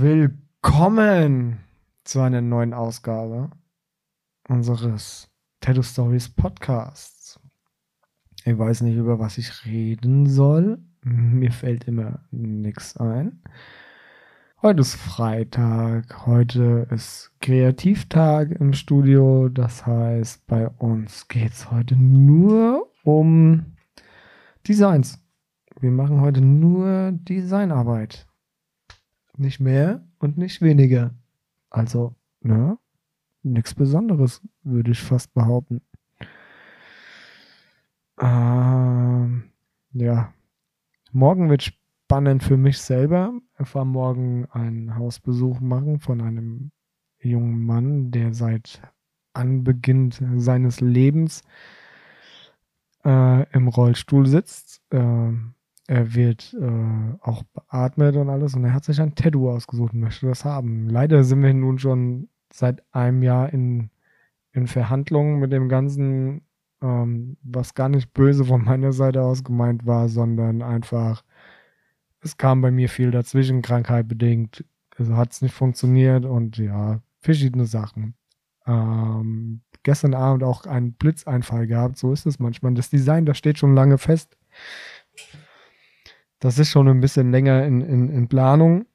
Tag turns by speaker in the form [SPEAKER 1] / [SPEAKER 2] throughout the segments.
[SPEAKER 1] Willkommen zu einer neuen Ausgabe unseres Tattoo Stories Podcasts. Ich weiß nicht, über was ich reden soll. Mir fällt immer nichts ein. Heute ist Freitag, heute ist Kreativtag im Studio. Das heißt, bei uns geht es heute nur um Designs. Wir machen heute nur Designarbeit. Nicht mehr und nicht weniger. Also, ne? Nichts Besonderes, würde ich fast behaupten. Ähm, ja. Morgen wird spannend für mich selber. Ich fahre morgen einen Hausbesuch machen von einem jungen Mann, der seit Anbeginn seines Lebens äh, im Rollstuhl sitzt. Äh, er wird äh, auch beatmet und alles und er hat sich ein Tattoo ausgesucht und möchte das haben. Leider sind wir nun schon seit einem Jahr in, in Verhandlungen mit dem Ganzen, ähm, was gar nicht böse von meiner Seite aus gemeint war, sondern einfach, es kam bei mir viel dazwischen, Krankheit bedingt. Also hat es nicht funktioniert und ja, verschiedene Sachen. Ähm, gestern Abend auch einen Blitzeinfall gehabt, so ist es manchmal. Das Design, das steht schon lange fest das ist schon ein bisschen länger in, in, in Planung.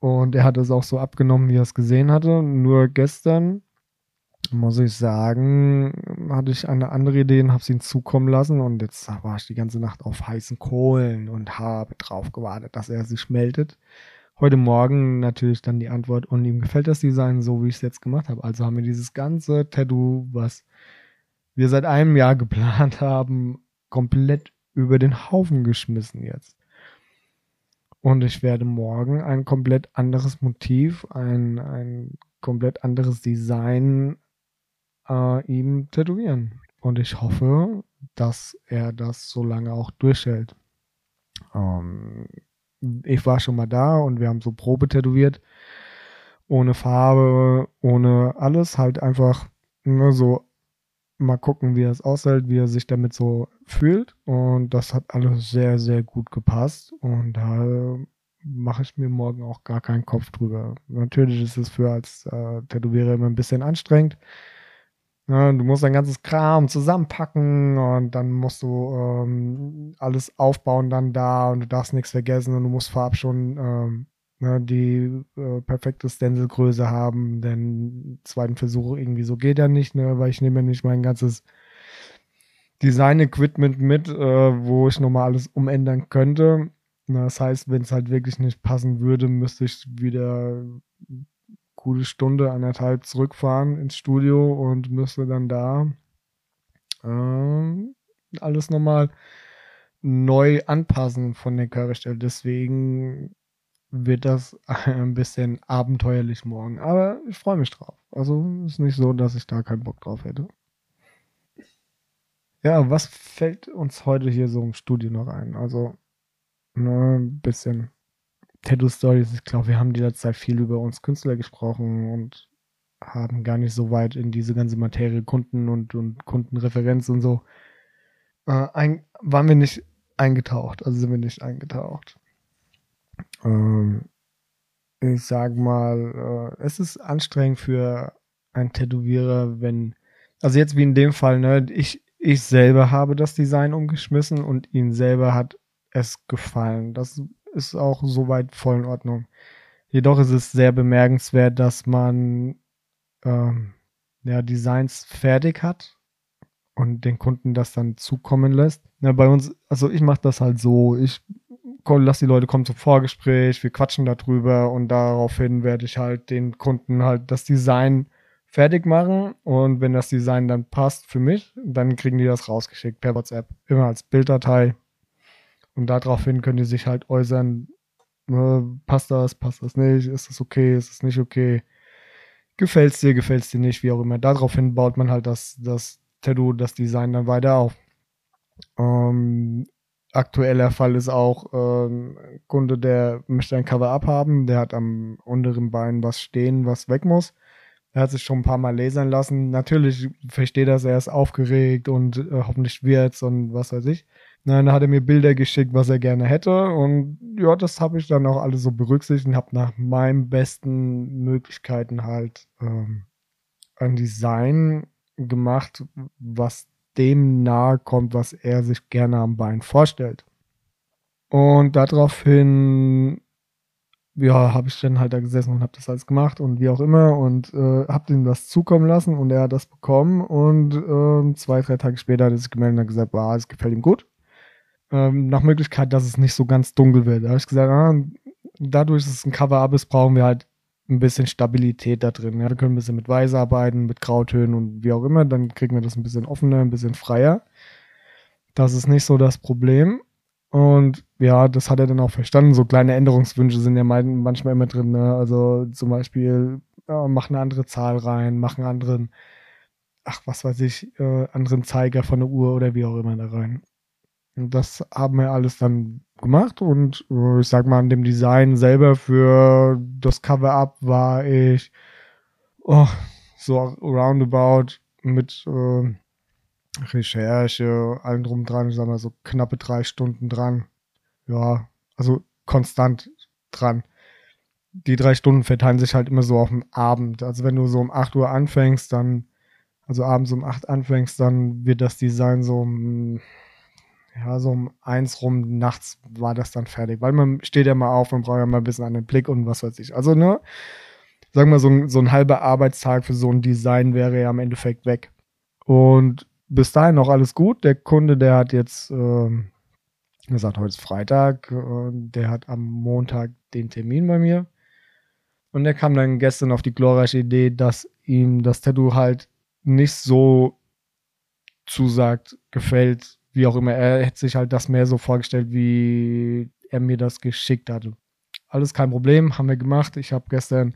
[SPEAKER 1] Und er hat es auch so abgenommen, wie er es gesehen hatte. Nur gestern, muss ich sagen, hatte ich eine andere Idee und habe es ihm zukommen lassen. Und jetzt war ich die ganze Nacht auf heißen Kohlen und habe drauf gewartet, dass er sich meldet. Heute Morgen natürlich dann die Antwort und ihm gefällt das Design so, wie ich es jetzt gemacht habe. Also haben wir dieses ganze Tattoo, was wir seit einem Jahr geplant haben, komplett über den Haufen geschmissen jetzt. Und ich werde morgen ein komplett anderes Motiv, ein, ein komplett anderes Design äh, ihm tätowieren. Und ich hoffe, dass er das so lange auch durchhält. Ähm, ich war schon mal da und wir haben so Probe tätowiert. Ohne Farbe, ohne alles, halt einfach nur so mal gucken, wie er es aushält, wie er sich damit so fühlt. Und das hat alles sehr, sehr gut gepasst. Und da mache ich mir morgen auch gar keinen Kopf drüber. Natürlich ist es für als äh, Tätowierer immer ein bisschen anstrengend. Ja, du musst dein ganzes Kram zusammenpacken und dann musst du ähm, alles aufbauen dann da und du darfst nichts vergessen und du musst vorab schon ähm, ne, die äh, perfekte Stencilgröße haben, denn zweiten Versuch irgendwie so geht ja nicht, ne, weil ich nehme ja nicht mein ganzes Design-Equipment mit, äh, wo ich nochmal alles umändern könnte. Das heißt, wenn es halt wirklich nicht passen würde, müsste ich wieder eine gute Stunde, anderthalb zurückfahren ins Studio und müsste dann da äh, alles nochmal neu anpassen von der Körperstelle. Deswegen wird das ein bisschen abenteuerlich morgen. Aber ich freue mich drauf. Also ist nicht so, dass ich da keinen Bock drauf hätte. Ja, was fällt uns heute hier so im Studio noch ein? Also, ne, ein bisschen Tattoo Stories. Ich glaube, wir haben die letzte Zeit viel über uns Künstler gesprochen und haben gar nicht so weit in diese ganze Materie Kunden und, und Kundenreferenz und so. Äh, ein, waren wir nicht eingetaucht, also sind wir nicht eingetaucht ähm, ich sag mal, äh, es ist anstrengend für einen Tätowierer, wenn, also jetzt wie in dem Fall, ne, ich, ich selber habe das Design umgeschmissen und ihn selber hat es gefallen. Das ist auch soweit voll in Ordnung. Jedoch ist es sehr bemerkenswert, dass man ähm, ja, Designs fertig hat und den Kunden das dann zukommen lässt. Ja, bei uns, also ich mache das halt so, ich lass die Leute kommen zum Vorgespräch, wir quatschen darüber und daraufhin werde ich halt den Kunden halt das Design fertig machen und wenn das Design dann passt für mich, dann kriegen die das rausgeschickt per WhatsApp, immer als Bilddatei und daraufhin können die sich halt äußern, äh, passt das, passt das nicht, ist das okay, ist das nicht okay, gefällt es dir, gefällt es dir nicht, wie auch immer. Daraufhin baut man halt das, das Tattoo, das Design dann weiter auf. Ähm, aktueller Fall ist auch ähm, ein Kunde, der möchte ein Cover-Up haben, der hat am unteren Bein was stehen, was weg muss. Er hat sich schon ein paar Mal lasern lassen. Natürlich versteht das, er ist aufgeregt und äh, hoffentlich wird's und was weiß ich. Dann hat er mir Bilder geschickt, was er gerne hätte. Und ja, das habe ich dann auch alles so berücksichtigt und habe nach meinen besten Möglichkeiten halt ähm, ein Design gemacht, was dem nahe kommt, was er sich gerne am Bein vorstellt. Und daraufhin, ja, habe ich dann halt da gesessen und habe das alles gemacht und wie auch immer und äh, habe ihm das zukommen lassen und er hat das bekommen und äh, zwei, drei Tage später hat er sich gemeldet und hat gesagt, wow, es gefällt ihm gut. Ähm, nach Möglichkeit, dass es nicht so ganz dunkel wird. Da habe ich gesagt, ah, dadurch, dass es ein Cover-Up ist, brauchen wir halt ein bisschen Stabilität da drin. Ja, wir können ein bisschen mit Weiß arbeiten, mit Grautönen und wie auch immer. Dann kriegen wir das ein bisschen offener, ein bisschen freier. Das ist nicht so das Problem. Und ja, das hat er dann auch verstanden. So kleine Änderungswünsche sind ja manchmal immer drin. Ne? Also zum Beispiel, ja, mach eine andere Zahl rein, mach einen anderen, ach, was weiß ich, äh, anderen Zeiger von der Uhr oder wie auch immer da rein. Und das haben wir alles dann gemacht und äh, ich sag mal, an dem Design selber für das Cover-Up war ich oh, so roundabout mit äh, Recherche, allem drum dran, ich sag mal so knappe drei Stunden dran. Ja, also konstant dran. Die drei Stunden verteilen sich halt immer so auf den Abend. Also wenn du so um 8 Uhr anfängst, dann, also abends um 8 anfängst, dann wird das Design so um ja, so um eins rum nachts war das dann fertig, weil man steht ja mal auf, man braucht ja mal ein bisschen den Blick und was weiß ich. Also, ne, sagen wir so, ein, so ein halber Arbeitstag für so ein Design wäre ja im Endeffekt weg. Und bis dahin noch alles gut. Der Kunde, der hat jetzt äh, gesagt, heute ist Freitag, äh, der hat am Montag den Termin bei mir. Und der kam dann gestern auf die glorreiche Idee, dass ihm das Tattoo halt nicht so zusagt, gefällt, wie auch immer, er hätte sich halt das mehr so vorgestellt, wie er mir das geschickt hatte. Alles kein Problem, haben wir gemacht. Ich habe gestern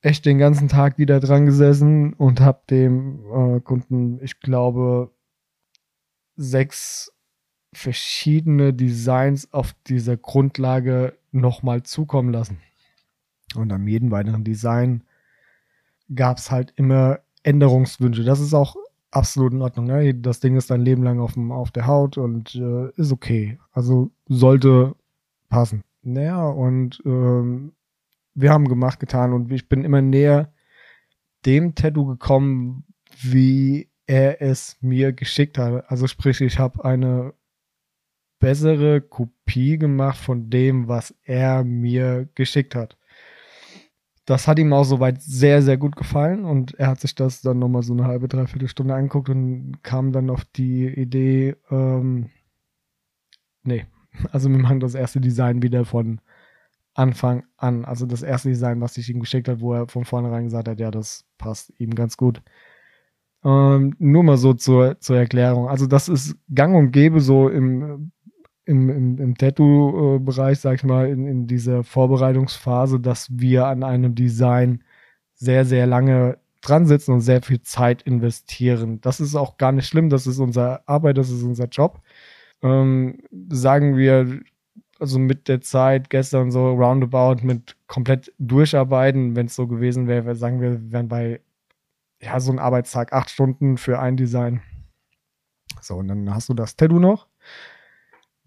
[SPEAKER 1] echt den ganzen Tag wieder dran gesessen und habe dem äh, Kunden, ich glaube, sechs verschiedene Designs auf dieser Grundlage nochmal zukommen lassen. Und an jedem weiteren Design gab es halt immer Änderungswünsche. Das ist auch absolut in Ordnung. Ne? Das Ding ist dein Leben lang auf, dem, auf der Haut und äh, ist okay. Also sollte passen. Naja, und ähm, wir haben gemacht, getan und ich bin immer näher dem Tattoo gekommen, wie er es mir geschickt hat. Also sprich, ich habe eine bessere Kopie gemacht von dem, was er mir geschickt hat das hat ihm auch soweit sehr, sehr gut gefallen und er hat sich das dann nochmal so eine halbe, dreiviertel Stunde angeguckt und kam dann auf die Idee, ähm, nee, also wir machen das erste Design wieder von Anfang an. Also das erste Design, was ich ihm geschickt habe, wo er von vornherein gesagt hat, ja, das passt ihm ganz gut. Ähm, nur mal so zur, zur Erklärung. Also das ist gang und gäbe so im im, im, im Tattoo-Bereich, sag ich mal, in, in dieser Vorbereitungsphase, dass wir an einem Design sehr, sehr lange dran sitzen und sehr viel Zeit investieren. Das ist auch gar nicht schlimm, das ist unsere Arbeit, das ist unser Job. Ähm, sagen wir, also mit der Zeit gestern so roundabout mit komplett durcharbeiten, wenn es so gewesen wäre, sagen wir, wir wären bei ja, so ein Arbeitstag acht Stunden für ein Design. So, und dann hast du das Tattoo noch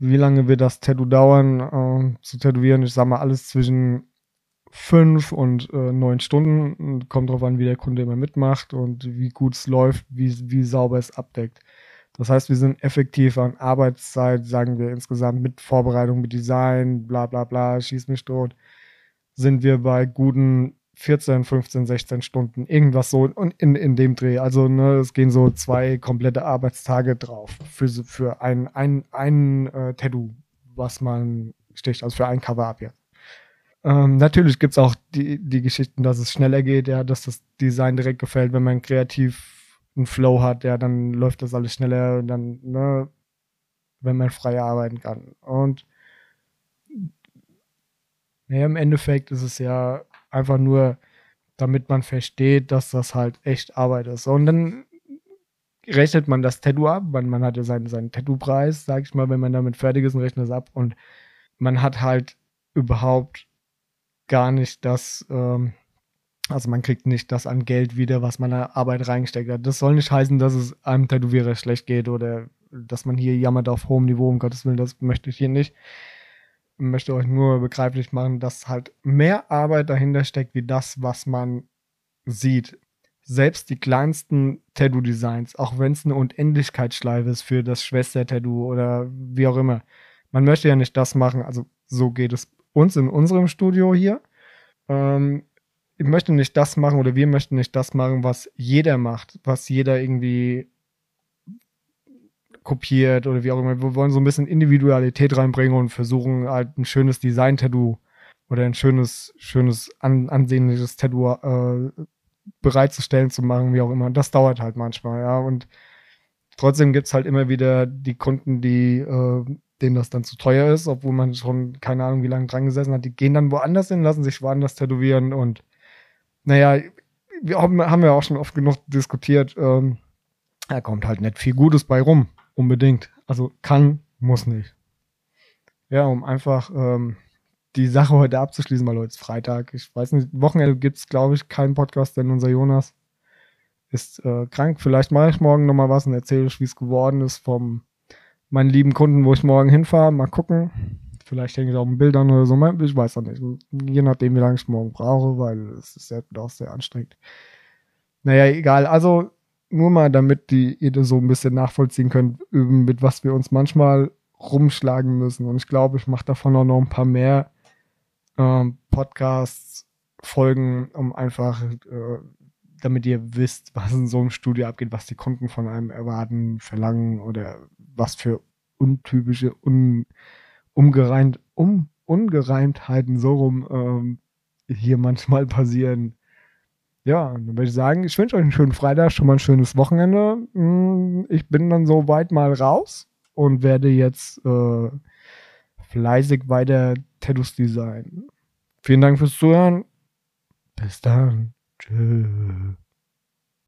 [SPEAKER 1] wie lange wird das Tattoo dauern äh, zu tätowieren? Ich sag mal alles zwischen fünf und äh, neun Stunden. Kommt drauf an, wie der Kunde immer mitmacht und wie gut es läuft, wie, wie sauber es abdeckt. Das heißt, wir sind effektiv an Arbeitszeit, sagen wir insgesamt mit Vorbereitung, mit Design, bla bla bla, schieß mich tot, sind wir bei guten 14, 15, 16 Stunden, irgendwas so und in, in dem Dreh. Also ne, es gehen so zwei komplette Arbeitstage drauf für, für ein, ein, ein äh, Tattoo, was man sticht, also für ein Cover-Up jetzt. Ähm, natürlich gibt es auch die, die Geschichten, dass es schneller geht, ja, dass das Design direkt gefällt, wenn man kreativ einen Flow hat, ja, dann läuft das alles schneller, dann, ne, wenn man freier arbeiten kann. Und naja, im Endeffekt ist es ja einfach nur, damit man versteht, dass das halt echt Arbeit ist. Und dann rechnet man das Tattoo ab, man, man hat ja seinen, seinen Tattoo-Preis, sag ich mal, wenn man damit fertig ist und rechnet es ab und man hat halt überhaupt gar nicht das, ähm, also man kriegt nicht das an Geld wieder, was man in Arbeit reingesteckt hat. Das soll nicht heißen, dass es einem Tätowierer schlecht geht oder dass man hier jammert auf hohem Niveau, um Gottes Willen, das möchte ich hier nicht. Möchte euch nur begreiflich machen, dass halt mehr Arbeit dahinter steckt, wie das, was man sieht. Selbst die kleinsten Tattoo-Designs, auch wenn es eine Unendlichkeitsschleife ist für das Schwester-Tattoo oder wie auch immer. Man möchte ja nicht das machen, also so geht es uns in unserem Studio hier. Ähm, ich möchte nicht das machen oder wir möchten nicht das machen, was jeder macht, was jeder irgendwie kopiert oder wie auch immer. Wir wollen so ein bisschen Individualität reinbringen und versuchen halt ein schönes Design-Tattoo oder ein schönes, schönes, an, ansehnliches Tattoo äh, bereitzustellen, zu machen, wie auch immer. Und das dauert halt manchmal, ja. Und trotzdem gibt es halt immer wieder die Kunden, die äh, denen das dann zu teuer ist, obwohl man schon keine Ahnung, wie lange dran gesessen hat. Die gehen dann woanders hin, lassen sich woanders tätowieren und naja, wir haben, haben wir auch schon oft genug diskutiert. Ähm, da kommt halt nicht viel Gutes bei rum, unbedingt. Also kann, muss nicht. Ja, um einfach ähm, die Sache heute abzuschließen, weil heute ist Freitag. Ich weiß nicht, Wochenende gibt es, glaube ich, keinen Podcast, denn unser Jonas ist äh, krank. Vielleicht mache ich morgen nochmal was und erzähle ich, wie es geworden ist vom meinen lieben Kunden, wo ich morgen hinfahre. Mal gucken. Vielleicht hänge ich auch mit Bildern oder so. Ich weiß auch nicht. Je nachdem, wie lange ich morgen brauche, weil es ist ja auch sehr anstrengend. Naja, egal. Also nur mal, damit die, ihr so ein bisschen nachvollziehen könnt, mit was wir uns manchmal rumschlagen müssen. Und ich glaube, ich mache davon auch noch ein paar mehr ähm, Podcasts, Folgen, um einfach, äh, damit ihr wisst, was in so einem Studio abgeht, was die Kunden von einem erwarten, verlangen oder was für untypische, un umgereimt, um, Ungereimtheiten so rum ähm, hier manchmal passieren. Ja, dann würde ich sagen, ich wünsche euch einen schönen Freitag, schon mal ein schönes Wochenende. Hm, ich bin dann so weit mal raus und werde jetzt äh, fleißig weiter Tattoos designen. Vielen Dank fürs Zuhören. Bis dann. Tschüss.